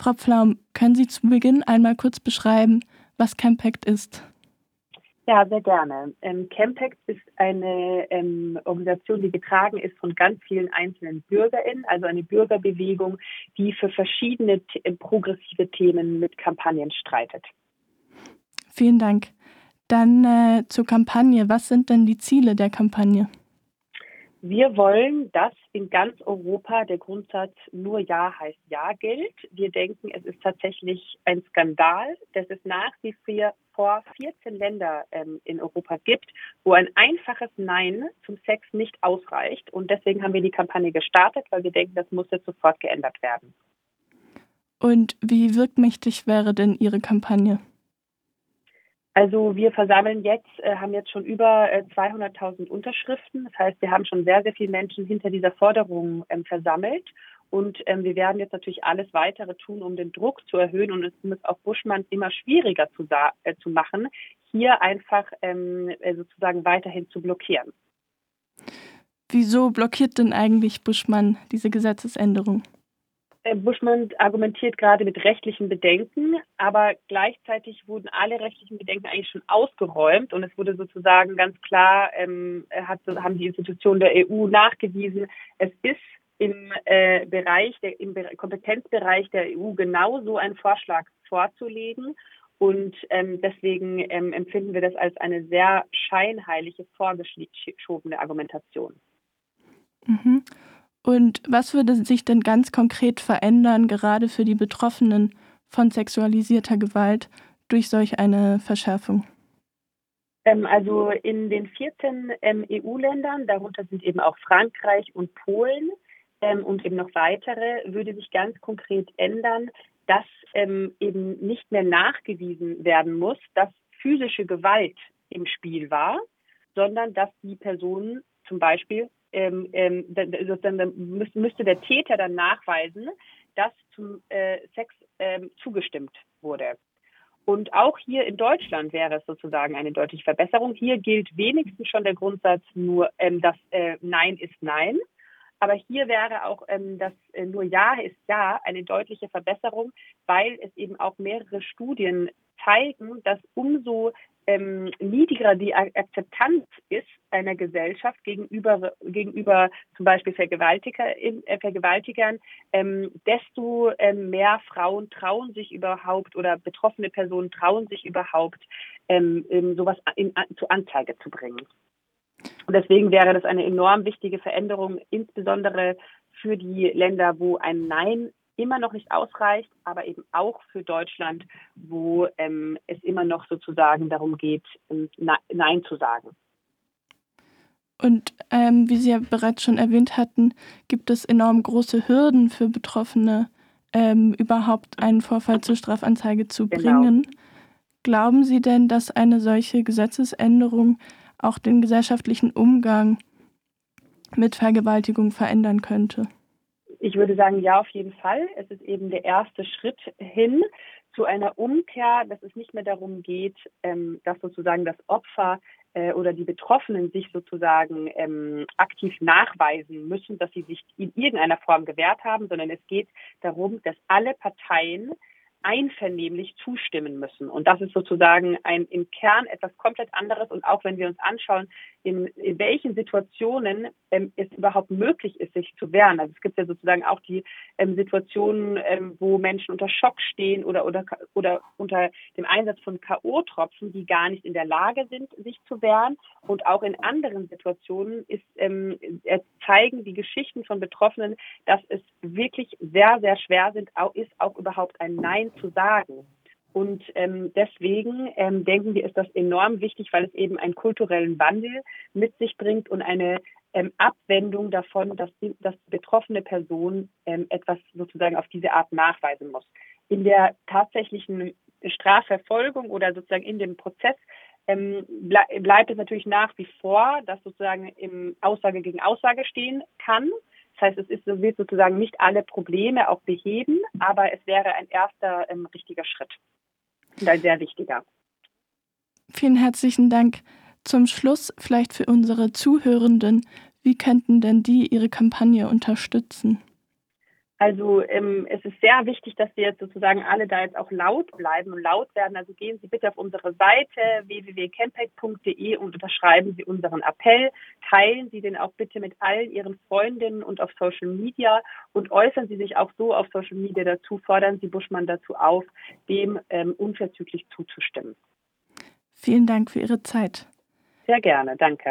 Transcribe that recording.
Frau Pflaum, können Sie zu Beginn einmal kurz beschreiben, was Campact ist? Ja, sehr gerne. Ähm, Campact ist eine ähm, Organisation, die getragen ist von ganz vielen einzelnen BürgerInnen, also eine Bürgerbewegung, die für verschiedene progressive Themen mit Kampagnen streitet. Vielen Dank. Dann äh, zur Kampagne. Was sind denn die Ziele der Kampagne? Wir wollen, dass in ganz Europa der Grundsatz nur Ja heißt Ja gilt. Wir denken, es ist tatsächlich ein Skandal, dass es nach wie vor 14 Länder ähm, in Europa gibt, wo ein einfaches Nein zum Sex nicht ausreicht. Und deswegen haben wir die Kampagne gestartet, weil wir denken, das muss jetzt sofort geändert werden. Und wie wirkmächtig wäre denn Ihre Kampagne? Also wir versammeln jetzt, äh, haben jetzt schon über äh, 200.000 Unterschriften. Das heißt, wir haben schon sehr, sehr viele Menschen hinter dieser Forderung ähm, versammelt. Und ähm, wir werden jetzt natürlich alles weitere tun, um den Druck zu erhöhen und es muss auch Buschmann immer schwieriger zu, äh, zu machen, hier einfach ähm, äh, sozusagen weiterhin zu blockieren. Wieso blockiert denn eigentlich Buschmann diese Gesetzesänderung? Äh, Buschmann argumentiert gerade mit rechtlichen Bedenken, aber gleichzeitig wurden alle rechtlichen Bedenken eigentlich schon ausgeräumt und es wurde sozusagen ganz klar, ähm, hat, haben die Institutionen der EU nachgewiesen, es ist im äh, Bereich, der, im Kompetenzbereich der EU genau so einen Vorschlag vorzulegen. Und ähm, deswegen ähm, empfinden wir das als eine sehr scheinheilige, vorgeschobene Argumentation. Mhm. Und was würde sich denn ganz konkret verändern, gerade für die Betroffenen von sexualisierter Gewalt durch solch eine Verschärfung? Ähm, also in den 14 ähm, EU-Ländern, darunter sind eben auch Frankreich und Polen ähm, und eben noch weitere, würde sich ganz konkret ändern, dass eben nicht mehr nachgewiesen werden muss, dass physische Gewalt im Spiel war, sondern dass die Person zum Beispiel ähm, ähm, dann müsste der Täter dann nachweisen, dass zum äh, Sex ähm, zugestimmt wurde. Und auch hier in Deutschland wäre es sozusagen eine deutliche Verbesserung. Hier gilt wenigstens schon der Grundsatz nur, ähm, dass äh, Nein ist Nein. Aber hier wäre auch ähm, das äh, nur Ja ist Ja eine deutliche Verbesserung, weil es eben auch mehrere Studien zeigen, dass umso ähm, niedriger die Akzeptanz ist einer Gesellschaft gegenüber, gegenüber zum Beispiel Vergewaltiger, äh, Vergewaltigern, ähm, desto ähm, mehr Frauen trauen sich überhaupt oder betroffene Personen trauen sich überhaupt, ähm, sowas in, in, zur Anzeige zu bringen. Und deswegen wäre das eine enorm wichtige Veränderung, insbesondere für die Länder, wo ein Nein immer noch nicht ausreicht, aber eben auch für Deutschland, wo ähm, es immer noch sozusagen darum geht, ähm, Nein zu sagen. Und ähm, wie Sie ja bereits schon erwähnt hatten, gibt es enorm große Hürden für Betroffene, ähm, überhaupt einen Vorfall zur Strafanzeige zu genau. bringen. Genau. Glauben Sie denn, dass eine solche Gesetzesänderung auch den gesellschaftlichen Umgang mit Vergewaltigung verändern könnte? Ich würde sagen, ja, auf jeden Fall. Es ist eben der erste Schritt hin zu einer Umkehr, dass es nicht mehr darum geht, ähm, dass sozusagen das Opfer äh, oder die Betroffenen sich sozusagen ähm, aktiv nachweisen müssen, dass sie sich in irgendeiner Form gewehrt haben, sondern es geht darum, dass alle Parteien einvernehmlich zustimmen müssen. Und das ist sozusagen ein im Kern etwas komplett anderes. Und auch wenn wir uns anschauen, in, in welchen Situationen ähm, es überhaupt möglich ist, sich zu wehren. Also es gibt ja sozusagen auch die ähm, Situationen, ähm, wo Menschen unter Schock stehen oder, oder, oder unter dem Einsatz von K.O.-Tropfen, die gar nicht in der Lage sind, sich zu wehren. Und auch in anderen Situationen ist, ähm, zeigen die Geschichten von Betroffenen, dass es wirklich sehr, sehr schwer sind, auch, ist auch überhaupt ein Nein zu sagen. Und ähm, deswegen ähm, denken wir, ist das enorm wichtig, weil es eben einen kulturellen Wandel mit sich bringt und eine ähm, Abwendung davon, dass die, dass die betroffene Person ähm, etwas sozusagen auf diese Art nachweisen muss. In der tatsächlichen Strafverfolgung oder sozusagen in dem Prozess ähm, ble bleibt es natürlich nach wie vor, dass sozusagen im Aussage gegen Aussage stehen kann. Das heißt, es ist, wird sozusagen nicht alle Probleme auch beheben, aber es wäre ein erster ähm, richtiger Schritt und ein sehr wichtiger. Vielen herzlichen Dank. Zum Schluss vielleicht für unsere Zuhörenden, wie könnten denn die ihre Kampagne unterstützen? Also ähm, es ist sehr wichtig, dass wir jetzt sozusagen alle da jetzt auch laut bleiben und laut werden. Also gehen Sie bitte auf unsere Seite www.campact.de und unterschreiben Sie unseren Appell. Teilen Sie den auch bitte mit allen Ihren Freundinnen und auf Social Media und äußern Sie sich auch so auf Social Media dazu. Fordern Sie Buschmann dazu auf, dem ähm, unverzüglich zuzustimmen. Vielen Dank für Ihre Zeit. Sehr gerne, danke.